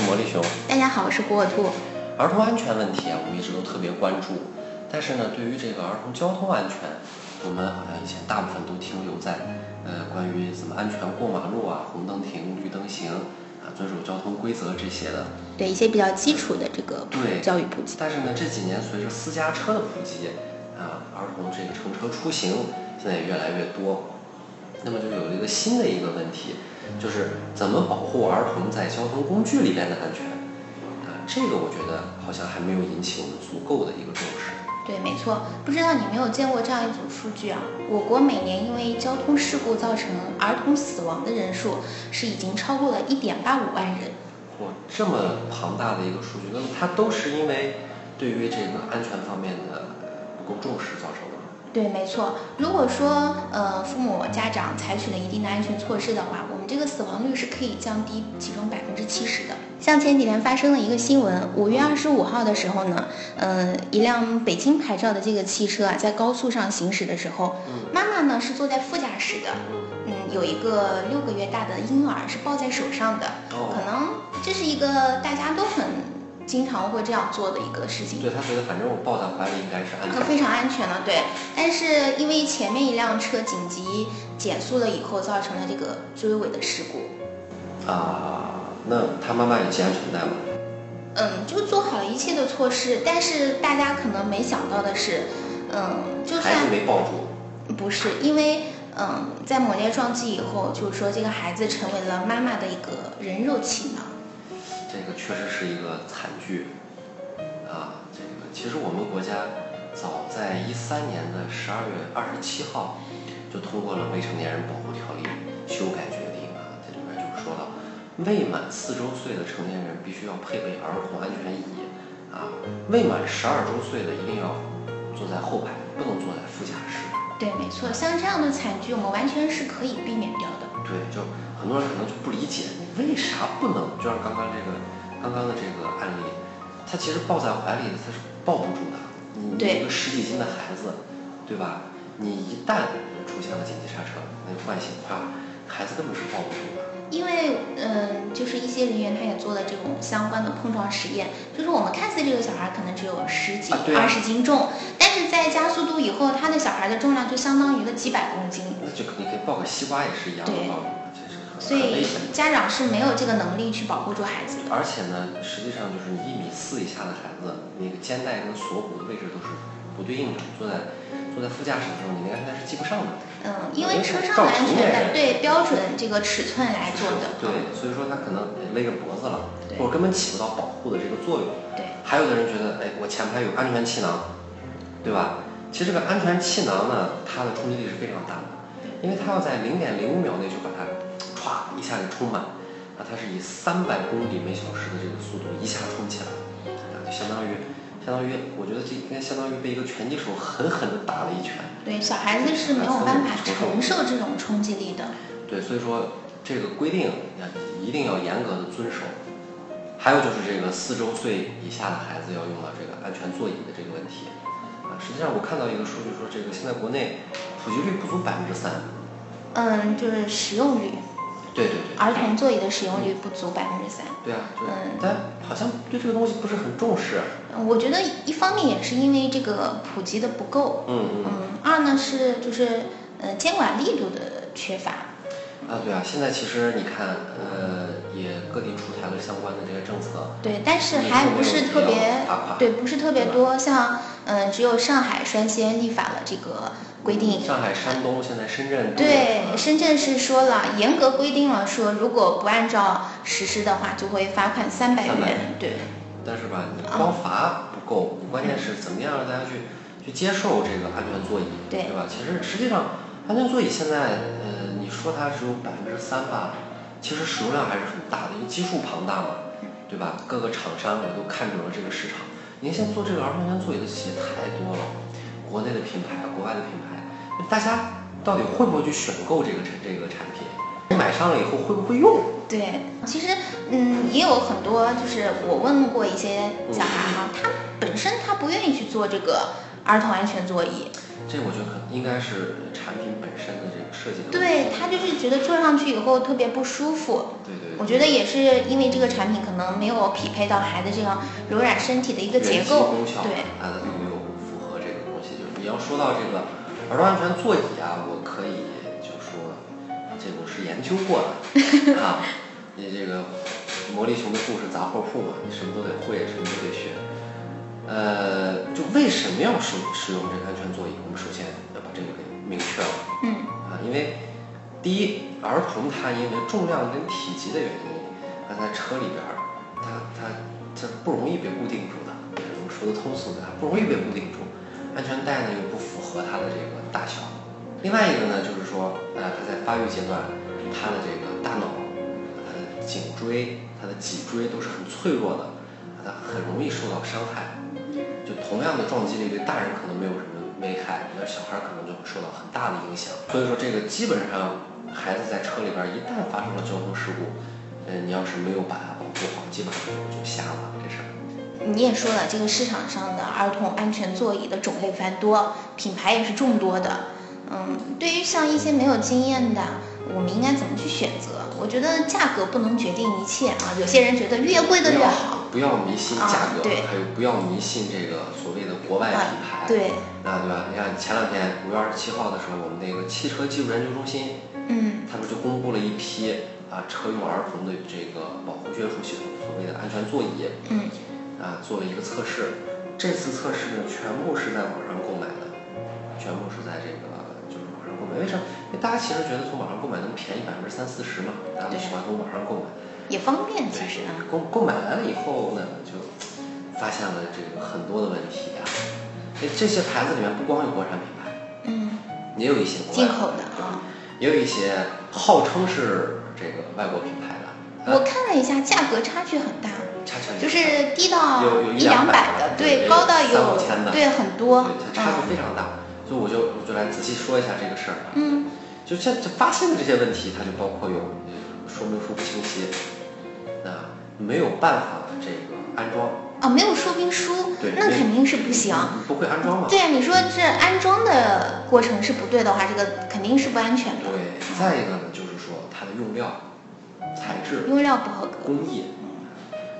是魔力熊。大家好，我是火火兔。儿童安全问题啊，我们一直都特别关注。但是呢，对于这个儿童交通安全，我们好像以前大部分都停留在呃关于怎么安全过马路啊、红灯停、绿灯行啊、遵守交通规则这些的。对一些比较基础的这个对教育普及。但是呢，这几年随着私家车的普及啊，儿童这个乘车出行现在也越来越多。那么就有了一个新的一个问题，就是怎么保护儿童在交通工具里边的安全啊？这个我觉得好像还没有引起我们足够的一个重视。对，没错。不知道你没有见过这样一组数据啊？我国每年因为交通事故造成儿童死亡的人数是已经超过了一点八五万人。哇，这么庞大的一个数据，那么它都是因为对于这个安全方面的不够重视造成？对，没错。如果说呃父母家长采取了一定的安全措施的话，我们这个死亡率是可以降低其中百分之七十的。像前几天发生了一个新闻，五月二十五号的时候呢，呃，一辆北京牌照的这个汽车啊，在高速上行驶的时候，妈妈呢是坐在副驾驶的，嗯，有一个六个月大的婴儿是抱在手上的，哦可能这是一个大家都很经常会这样做的一个事情。对他觉得反正我抱在怀里应该是安全的。非常安全的，对。但是因为前面一辆车紧急减速了以后，造成了这个追尾的事故。啊，那他妈妈也系安全带吗？嗯，就做好了一切的措施，但是大家可能没想到的是，嗯，就孩子算没抱住。不是因为，嗯，在猛烈撞击以后，就是说这个孩子成为了妈妈的一个人肉气囊。这个确实是一个惨剧啊！这个其实我们国家早在一三年的十二月二十七号就通过了《未成年人保护条例》修改决定啊，这里面就说到，未满四周岁的成年人必须要配备儿童安全椅啊，未满十二周岁的一定要坐在后排，不能坐在副驾驶。对，没错，像这样的惨剧，我们完全是可以避免掉的。对，就很多人可能就不理解，你为啥不能？就像刚刚这个，刚刚的这个案例，他其实抱在怀里，他是抱不住的。你一个十几斤的孩子，对吧？你一旦出现了紧急刹车，那个唤醒，啪，孩子根本是抱不住的。因为，嗯，就是一些人员他也做了这种相关的碰撞实验，就是我们看似这个小孩可能只有十几、二十斤重，但是在加速度以后，他的小孩的重量就相当于了几百公斤，那就你可以抱个西瓜也是一样的对抱住的，这是很所以。家长是没有这个能力去保护住孩子的。而且呢，实际上就是你一米四以下的孩子，那个肩带跟锁骨的位置都是不对应的。坐在坐在副驾驶的时候，你那个安全带是系不上的。嗯，因为车上的安全带对标准这个尺寸来做的。对，所以说他可能勒着脖子了，或者根本起不到保护的这个作用。对还有的人觉得，哎，我前排有安全气囊，对吧？其实这个安全气囊呢，它的冲击力是非常大的，因为它要在零点零五秒内就把它歘一下就充满，啊，它是以三百公里每小时的这个速度一下冲起来，啊，就相当于相当于，我觉得这应该相当于被一个拳击手狠狠地打了一拳。对，小孩子是没有办法承受这种冲击力的。对，所以说这个规定要一定要严格的遵守。还有就是这个四周岁以下的孩子要用到这个安全座椅的这个问题啊。实际上我看到一个数据说，这个现在国内普及率不足百分之三。嗯，就是使用率，对对对。儿童座椅的使用率不足百分之三。对啊，对嗯。但好像对这个东西不是很重视。嗯我觉得一方面也是因为这个普及的不够，嗯嗯。嗯，二呢是就是呃监管力度的缺乏。啊，对啊，现在其实你看，呃，也各地出台了相关的这些政策。对，但是还不是特别，对，不是特别多。像，嗯、只有上海率先立法了这个规定。上海、山东，现在深圳。对，深圳是说了，严格规定了，说如果不按照实施的话，就会罚款三百元。对。但是吧，你光罚不够，你关键是怎么样让大家去去接受这个安全座椅，对对吧？其实实际上，安全座椅现在，呃，你说它只有百分之三吧，其实使用量还是很大的，因为基数庞大嘛，对吧？各个厂商也都看准了这个市场。您现在做这个儿童安全座椅的企业太多了，国内的品牌，国外的品牌，大家到底会不会去选购这个产这个产品？买上了以后会不会用？对，其实嗯，也有很多，就是我问过一些小孩哈，他本身他不愿意去做这个儿童安全座椅，这我觉得可应该是产品本身的这个设计的。对他就是觉得坐上去以后特别不舒服。对对。我觉得也是因为这个产品可能没有匹配到孩子这样柔软身体的一个结构，对，它的没有符合这个东西。就是你要说到这个儿童安全座椅啊，我可以就说这个我是研究过的 啊。你这个魔力熊的故事杂货铺嘛，你什么都得会，什么都得学。呃，就为什么要使使用这个安全座椅？我们首先要把这个给明确了。嗯。啊，因为第一，儿童他因为重量跟体积的原因，他在车里边，他他他不容易被固定住的。我们说的通俗点，不容易被固定住。安全带呢又不符合他的这个大小。另外一个呢，就是说，呃，他在发育阶段，他的这个大脑。他的颈椎、他的脊椎都是很脆弱的，他很容易受到伤害。同样的撞击力，对大人可能没有什么危害，那小孩可能就会受到很大的影响。所以说，这个基本上孩子在车里边一旦发生了交通事故，嗯，你要是没有把它保护好，基本上就瞎了这事儿。你也说了，这个市场上的儿童安全座椅的种类繁多，品牌也是众多的。嗯，对于像一些没有经验的，我们应该怎么去选择？我觉得价格不能决定一切啊！有些人觉得越贵的越好，不要迷信价格，对，还有不要迷信这个所谓的国外品牌，对，那，对吧？你看前两天五月二十七号的时候，我们那个汽车技术研究中心，嗯，他们就公布了一批啊车用儿童的这个保护约束系统，所谓的安全座椅，嗯，啊，做了一个测试。这次测试呢，全部是在网上购买的，全部是在这个就是网上购买。为什么？因为大家其实觉得从网上购买能便宜百分之三四十嘛，大家都喜欢从网上购买，也方便。其实购购买完了以后呢，就发现了这个很多的问题啊。这这些牌子里面不光有国产品牌，嗯，也有一些进口的啊，也有一些号称是这个外国品牌的。我看了一下，价格差距很大，差就是低到一两百的，对，高到有对很多，它差距非常大。所以我就我就来仔细说一下这个事儿啊，嗯，就像就发现的这些问题，它就包括有说明书不清晰，啊，没有办法这个安装啊，没有说明书，对，那肯定是不行，不会安装嘛？对啊，你说这安装的过程是不对的话，这个肯定是不安全的。对，再一个呢，就是说它的用料、材质、用料不合格，工艺，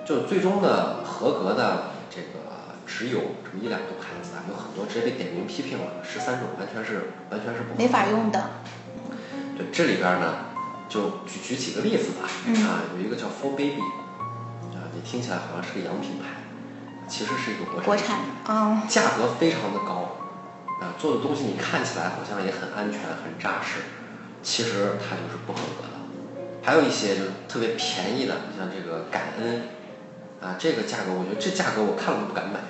就最终的合格的这个只有这么一两个牌子。有很多直接被点名批评了，十三种完全是完全是不没法用的。对，这里边呢，就举举几个例子吧。啊，有一个叫 For Baby，啊，你听起来好像是个洋品牌，其实是一个国产。国产啊。价格非常的高，啊，做的东西你看起来好像也很安全很扎实，其实它就是不合格的。还有一些就是特别便宜的，像这个感恩，啊，这个价格我觉得这价格我看了都不敢买。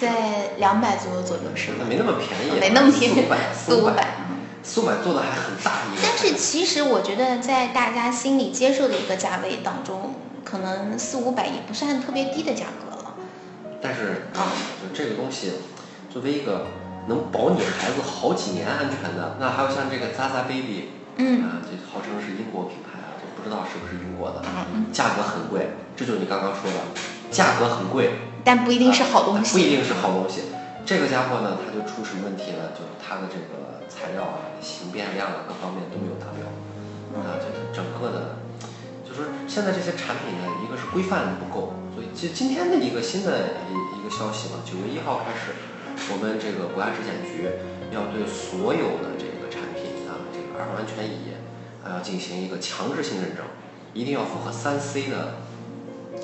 在两百左右左右是吧？没那么便宜，没那么便宜，四五百，四五百做的还很大一个。但是其实我觉得，在大家心里接受的一个价位当中，可能四五百也不算特别低的价格了。但是啊，就这个东西，作为一个能保你孩子好几年安全的，那还有像这个 Zaza Baby，嗯，啊，这号称是英国品牌啊，就不知道是不是英国的，价格很贵，这就是你刚刚说的，价格很贵。但不一定是好东西，不一定是好东西。这个家伙呢，它就出什么问题呢？就是它的这个材料啊、形变量啊，各方面都没有达标。啊，这个整个的，就是现在这些产品呢，一个是规范不够，所以今今天的一个新的一一个消息嘛，九月一号开始，我们这个国家质检局要对所有的这个产品啊，这个儿童安全椅啊，要进行一个强制性认证，一定要符合三 C 的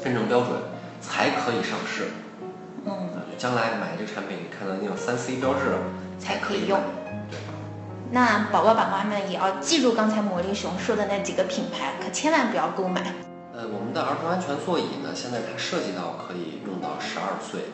认证标准。才可以上市，嗯，将来买这个产品，看到那种三 C 标志，才可以用。对，那宝宝宝妈们也要记住刚才魔力熊说的那几个品牌，可千万不要购买。呃，我们的儿童安全座椅呢，现在它涉及到可以用到十二岁。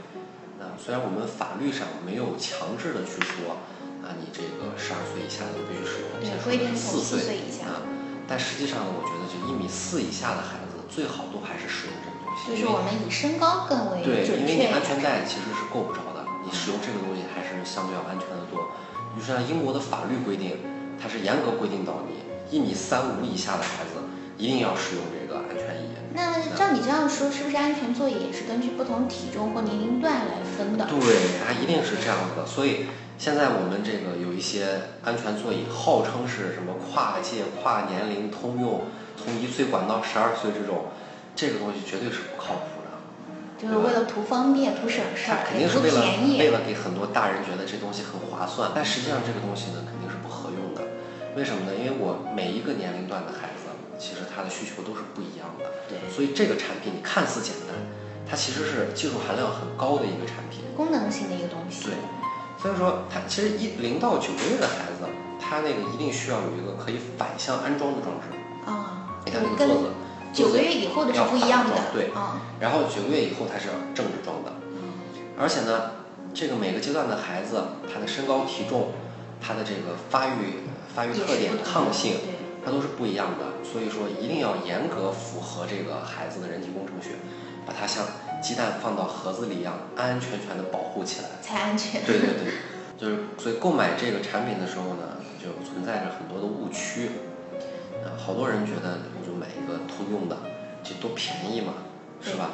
那，虽然我们法律上没有强制的去说，啊，你这个十二岁以下的必须使用，对，规定四岁以下。啊，但实际上呢，我觉得就一米四以下的孩子，最好都还是使用这个东西。就是我们以身高更为对，因为你安全带其实是够不着的，你使用这个东西还是相对要安全的多。就像英国的法律规定，它是严格规定到你一米三五以下的孩子，一定要使用这个安全椅。那照你这样说，是不是安全座椅也是根据不同体重或年龄段来分的？对，它一定是这样子的。所以现在我们这个有一些安全座椅，号称是什么跨界、跨年龄通用，从一岁管到十二岁这种，这个东西绝对是不靠谱的。就是为了图方便、图省事儿，肯定是图为了便宜。为了给很多大人觉得这东西很划算，但实际上这个东西呢肯定是不合用的。为什么呢？因为我每一个年龄段的孩子，其实他的需求都是不一样的。对，所以这个产品你看似简单，它其实是技术含量很高的一个产品。功能性的一个东西。对，所以说它其实一零到九个月的孩子，他那个一定需要有一个可以反向安装的装置。啊，你看就跟这个桌子，九个月以后的是不一样的。对嗯，然后九个月以后它是正着装的，而且呢，这个每个阶段的孩子，他的身高体重，他的这个发育发育特点抗性，对，它都是不一样的。所以说一定要严格符合这个孩子的人体工程学，把它像鸡蛋放到盒子里一样，安安全全的保护起来。才安全。对对对，就是所以购买这个产品的时候呢，就存在着很多的误区。啊，好多人觉得我就买一个通用的，这多便宜嘛，是吧？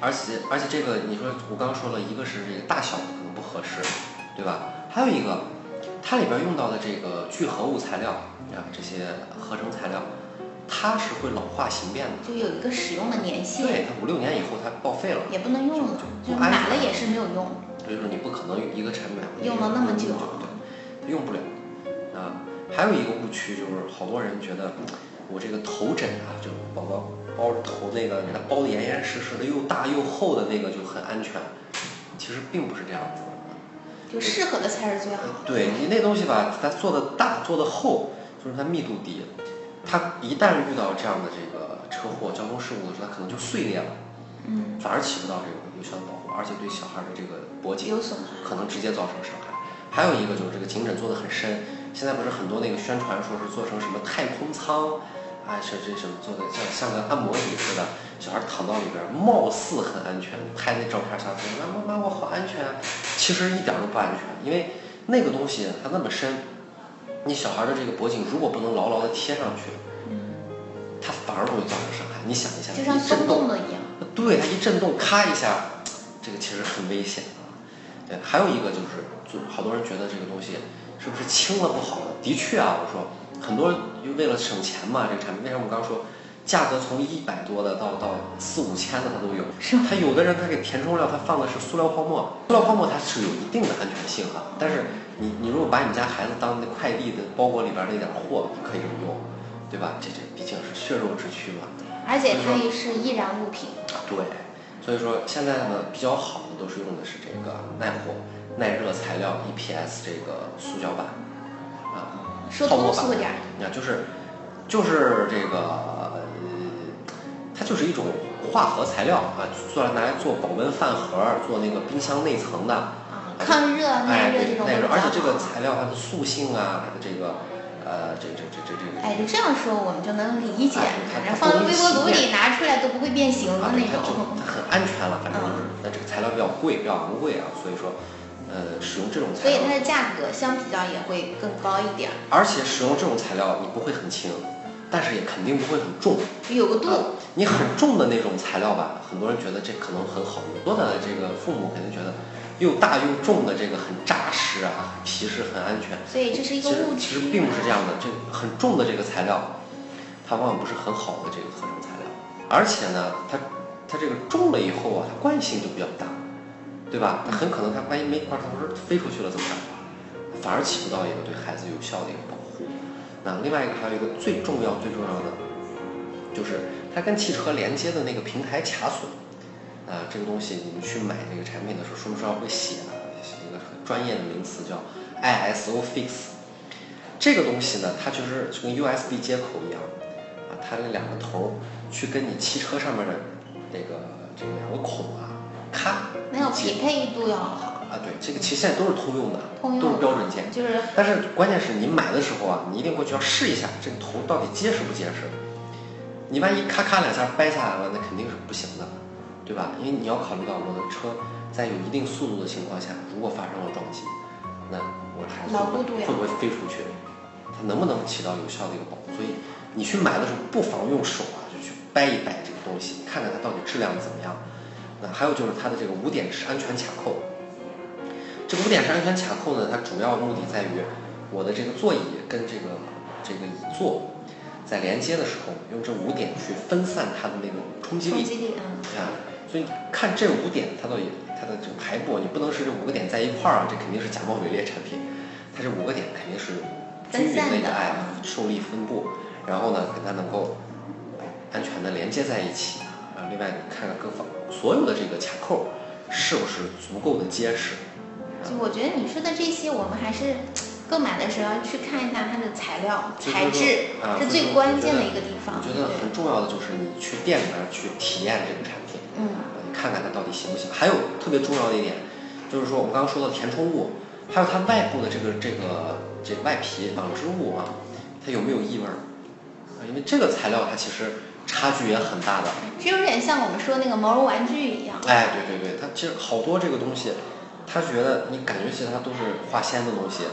而且而且这个你说我刚刚说了一个是这个大小可能不合适，对吧？还有一个，它里边用到的这个聚合物材料啊，这些合成材料，它是会老化形变的。就有一个使用的年限，对，它五六年以后它报废了。也不能用了，就买了也是没有用。所以说你不可能一个产品用了那么久对，用不了啊。还有一个误区就是，好多人觉得我这个头枕啊，就宝宝包着头那个，给它包的严严实实的，又大又厚的那个就很安全。其实并不是这样子的。就适合的才是最好的。对你那东西吧，它做的大做的厚，就是它密度低，它一旦遇到这样的这个车祸、交通事故的时候，它可能就碎裂了，嗯，反而起不到这个有效的保护，而且对小孩的这个脖颈有损害。可能直接造成伤害。还有一个就是这个颈枕做的很深，现在不是很多那个宣传说是做成什么太空舱，啊，是这什么做的像像个按摩椅似的，小孩躺到里边，貌似很安全，拍那照片下说妈妈妈我好安全啊，其实一点都不安全，因为那个东西它那么深，你小孩的这个脖颈如果不能牢牢的贴上去，嗯，它反而容易造成伤害。你想一下，就像震动一样。对，它一震动，咔一下，这个其实很危险啊。对，还有一个就是，就是好多人觉得这个东西是不是轻了不好呢？的确啊，我说很多就为了省钱嘛，这个产品为什么我刚说价格从一百多的到到四五千的它都有？是吗它有的人他给填充料，他放的是塑料泡沫，塑料泡沫它是有一定的安全性啊，但是你你如果把你家孩子当那快递的包裹里边那点货，你可以用，对吧？这这毕竟是血肉之躯嘛。而且它也是易燃物品。对，所以说现在呢比较好的都是用的是这个耐火、耐热材料 EPS 这个塑胶板啊，说泡沫板你看就是就是这个呃，它就是一种化合材料啊，做来拿来做保温饭盒、做那个冰箱内层的。啊，抗热、耐哎，热这对，耐热，而且这个材料它的塑性啊，它的这个呃，这这这这这个。哎，就这样说我们就能理解，反正放微波炉里拿出来都不会变形的啊，那种。它很安全了，反正就是嗯，那这个材料比较贵，比较昂贵啊，所以说，呃，使用这种材料，所以它的价格相比较也会更高一点，而且使用这种材料你不会很轻，但是也肯定不会很重。有个度。啊你很重的那种材料吧，很多人觉得这可能很好用，多的这个父母肯定觉得又大又重的这个很扎实啊，很皮实，很安全。所以这是一个误区。其实并不是这样的，这很重的这个材料，它往往不是很好的这个合成材料，而且呢，它它这个重了以后啊，它惯性就比较大，对吧？那很可能它万一没一块头儿飞出去了怎么办？反而起不到一个对孩子有效的一个保护。那另外一个还有一个最重要最重要的，就是它跟汽车连接的那个平台卡榫。啊，这个东西你们去买这个产品的时候，说明书上会写啊，一个很专业的名词叫 ISO fix。这个东西呢，它就是就跟 USB 接口一样，啊，它那两个头儿去跟你汽车上面的这个这个两个孔啊，咔，没有匹配度要好，啊，对，这个其实现在都是通用的，通用都是标准件。就是但是关键是你买的时候啊，你一定过去要试一下这个头到底结实不结实。你万一咔咔两下掰下来了，那肯定是不行的，对吧？因为你要考虑到我的车在有一定速度的情况下，如果发生了撞击，那我的孩子会不会飞出去？它能不能起到有效的一个保护？所以你去买的时候不妨用手啊就去掰一掰这个东西，看看它到底质量怎么样。那还有就是它的这个五点式安全卡扣，这个五点式安全卡扣呢，它主要目的在于我的这个座椅跟这个这个椅座在连接的时候，用这五点去分散它的那个冲击力。冲击力，嗯。啊，所以看这五点它到底它的这个排布，你不能是这五个点在一块儿啊，这肯定是假冒伪劣产品。它这五个点肯定是均匀的一个哎受力分布，然后呢，跟它能够安全的连接在一起。啊，另外你看看各方所有的这个卡扣是不是足够的结实？就我觉得你说的这些，我们还是购买的时候要去看一下它的材料材质，是最关键的一个地方。我觉得很重要的就是你去店里面去体验这个产品，嗯，你看看它到底行不行。还有特别重要的一点，就是说我们刚刚说的填充物，还有它外部的这个这个这个外皮纺织物啊，它有没有异味因为这个材料它其实。差距也很大的，这有点像我们说那个毛绒玩具一样。哎，对对对，它其实好多这个东西，他觉得你感觉其实它都是化纤的东西，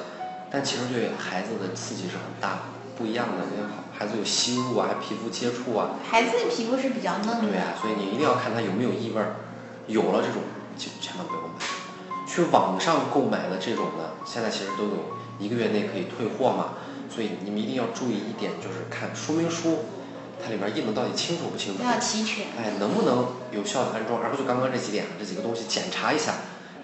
但其实对孩子的刺激是很大，不一样的。因为孩子有吸入啊，皮肤接触啊。孩子的皮肤是比较嫩的。对啊，所以你一定要看它有没有异味儿，有了这种就千万不要买。去网上购买的这种呢，现在其实都有一个月内可以退货嘛，所以你们一定要注意一点，就是看说明书。它里边印的到底清楚不清楚？要齐全。哎，能不能有效的安装？而不就刚刚这几点，这几个东西检查一下，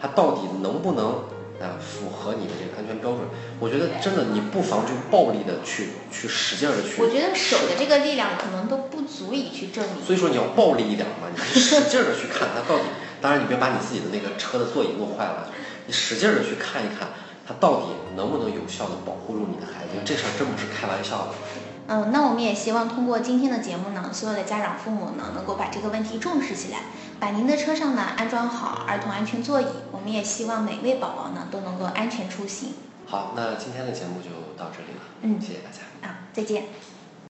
它到底能不能啊符合你的这个安全标准？我觉得真的，你不妨就暴力的去去使劲的去。我觉得手的这个力量可能都不足以去证明。所以说你要暴力一点嘛，你使劲的去看它到底。当然你别把你自己的那个车的座椅弄坏了，你使劲的去看一看，它到底能不能有效的保护住你的孩子？这事儿真不是开玩笑的。嗯，那我们也希望通过今天的节目呢，所有的家长父母呢，能够把这个问题重视起来，把您的车上呢安装好儿童安全座椅。我们也希望每位宝宝呢都能够安全出行。好，那今天的节目就到这里了。嗯，谢谢大家。啊，再见。